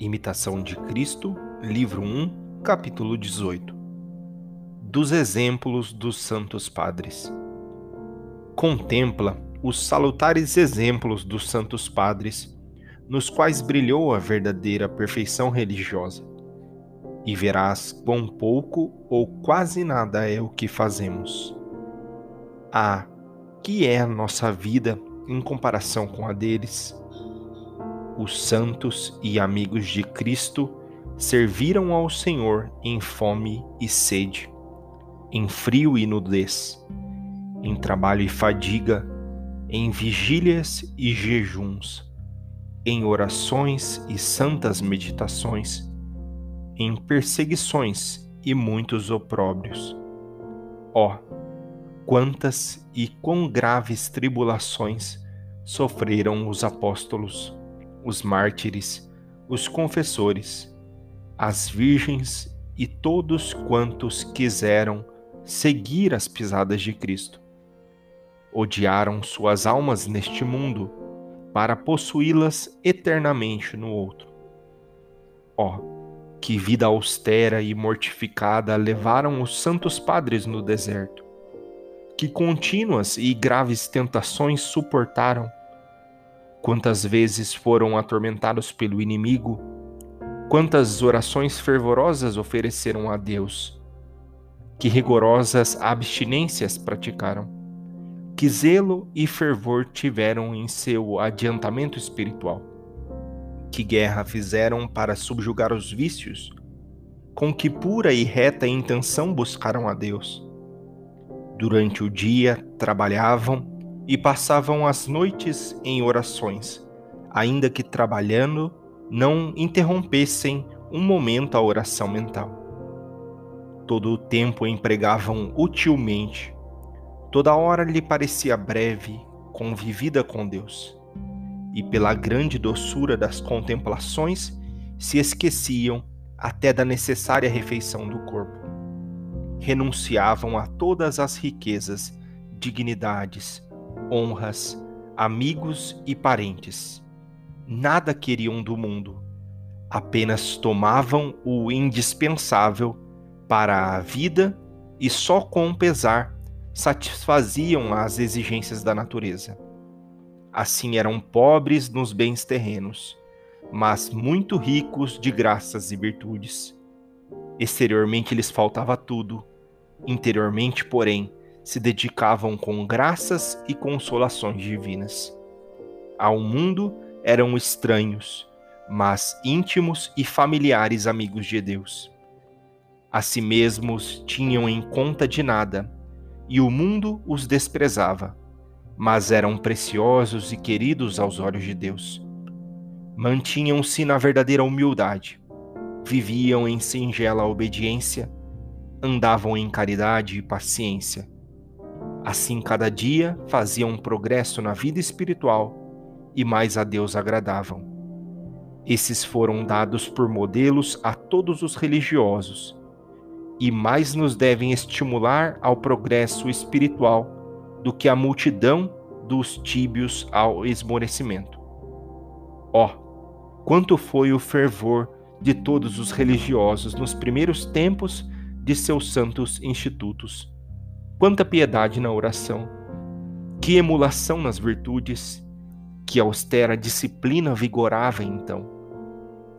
Imitação de Cristo, livro 1, capítulo 18 Dos exemplos dos Santos Padres. Contempla os salutares exemplos dos Santos Padres, nos quais brilhou a verdadeira perfeição religiosa, e verás quão pouco ou quase nada é o que fazemos. Ah, que é a nossa vida em comparação com a deles? Os santos e amigos de Cristo serviram ao Senhor em fome e sede, em frio e nudez, em trabalho e fadiga, em vigílias e jejuns, em orações e santas meditações, em perseguições e muitos opróbrios. Ó, oh, quantas e quão graves tribulações sofreram os apóstolos! Os mártires, os confessores, as virgens e todos quantos quiseram seguir as pisadas de Cristo. Odiaram suas almas neste mundo para possuí-las eternamente no outro. Ó, oh, que vida austera e mortificada levaram os santos padres no deserto! Que contínuas e graves tentações suportaram! Quantas vezes foram atormentados pelo inimigo? Quantas orações fervorosas ofereceram a Deus? Que rigorosas abstinências praticaram? Que zelo e fervor tiveram em seu adiantamento espiritual? Que guerra fizeram para subjugar os vícios? Com que pura e reta intenção buscaram a Deus? Durante o dia trabalhavam e passavam as noites em orações, ainda que trabalhando não interrompessem um momento a oração mental. Todo o tempo empregavam utilmente, toda hora lhe parecia breve, convivida com Deus, e pela grande doçura das contemplações se esqueciam até da necessária refeição do corpo. Renunciavam a todas as riquezas, dignidades, honras, amigos e parentes. Nada queriam do mundo, apenas tomavam o indispensável para a vida e só com pesar satisfaziam as exigências da natureza. Assim eram pobres nos bens terrenos, mas muito ricos de graças e virtudes. Exteriormente lhes faltava tudo, interiormente, porém, se dedicavam com graças e consolações divinas. Ao mundo eram estranhos, mas íntimos e familiares amigos de Deus. A si mesmos tinham em conta de nada, e o mundo os desprezava, mas eram preciosos e queridos aos olhos de Deus. Mantinham-se na verdadeira humildade, viviam em singela obediência, andavam em caridade e paciência Assim, cada dia faziam um progresso na vida espiritual e mais a Deus agradavam. Esses foram dados por modelos a todos os religiosos e mais nos devem estimular ao progresso espiritual do que a multidão dos tíbios ao esmorecimento. Ó, oh, quanto foi o fervor de todos os religiosos nos primeiros tempos de seus santos institutos! Quanta piedade na oração, que emulação nas virtudes, que austera disciplina vigorava então,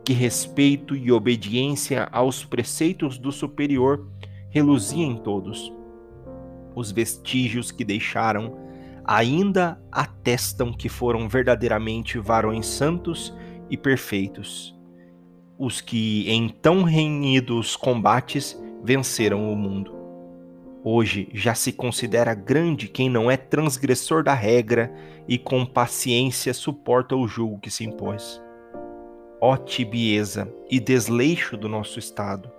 que respeito e obediência aos preceitos do superior reluzia em todos. Os vestígios que deixaram ainda atestam que foram verdadeiramente varões santos e perfeitos, os que em tão renhidos combates venceram o mundo. Hoje já se considera grande quem não é transgressor da regra e com paciência suporta o julgo que se impôs. Ó tibieza e desleixo do nosso estado,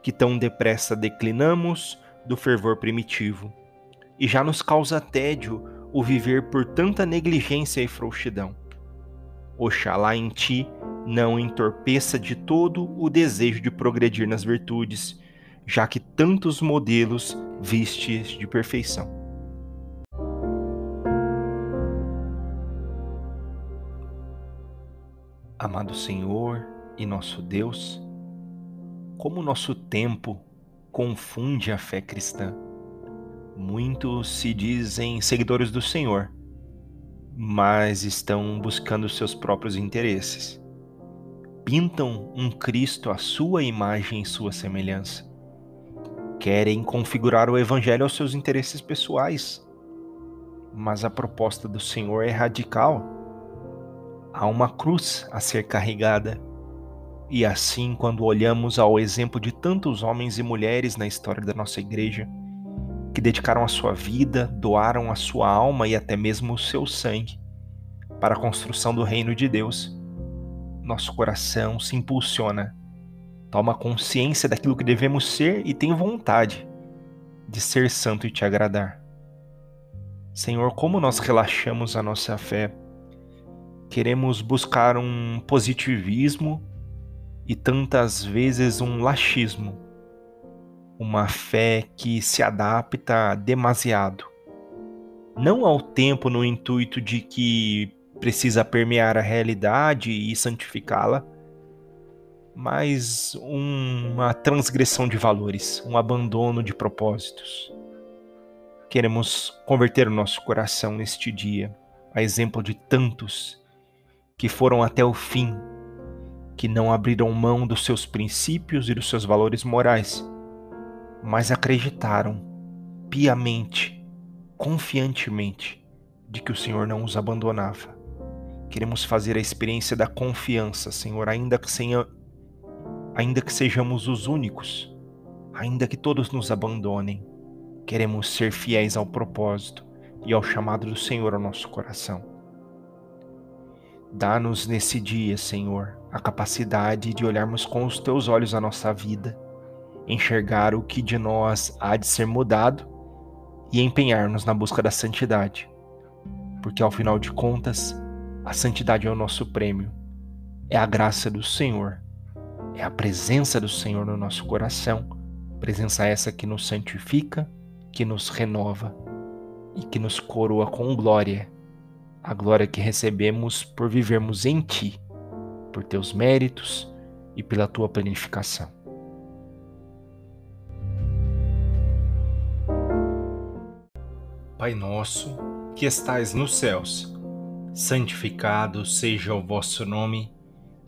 que tão depressa declinamos do fervor primitivo, e já nos causa tédio o viver por tanta negligência e frouxidão. Oxalá em ti não entorpeça de todo o desejo de progredir nas virtudes já que tantos modelos vistes de perfeição. Amado Senhor, e nosso Deus, como nosso tempo confunde a fé cristã. Muitos se dizem seguidores do Senhor, mas estão buscando seus próprios interesses. Pintam um Cristo à sua imagem e sua semelhança. Querem configurar o Evangelho aos seus interesses pessoais. Mas a proposta do Senhor é radical. Há uma cruz a ser carregada. E assim, quando olhamos ao exemplo de tantos homens e mulheres na história da nossa igreja, que dedicaram a sua vida, doaram a sua alma e até mesmo o seu sangue para a construção do reino de Deus, nosso coração se impulsiona, toma consciência daquilo que devemos ser e tem vontade de ser santo e te agradar. Senhor, como nós relaxamos a nossa fé, queremos buscar um positivismo e tantas vezes um laxismo uma fé que se adapta demasiado. Não ao tempo no intuito de que precisa permear a realidade e santificá-la, mas uma transgressão de valores, um abandono de propósitos. Queremos converter o nosso coração neste dia, a exemplo de tantos que foram até o fim, que não abriram mão dos seus princípios e dos seus valores morais mas acreditaram piamente, confiantemente, de que o Senhor não os abandonava. Queremos fazer a experiência da confiança, Senhor, ainda que, senha, ainda que sejamos os únicos, ainda que todos nos abandonem. Queremos ser fiéis ao propósito e ao chamado do Senhor ao nosso coração. Dá-nos nesse dia, Senhor, a capacidade de olharmos com os teus olhos a nossa vida enxergar o que de nós há de ser mudado e empenhar-nos na busca da santidade. Porque ao final de contas, a santidade é o nosso prêmio, é a graça do Senhor, é a presença do Senhor no nosso coração, presença essa que nos santifica, que nos renova e que nos coroa com glória, a glória que recebemos por vivermos em Ti, por Teus méritos e pela Tua planificação. Pai nosso, que estais nos céus, santificado seja o vosso nome,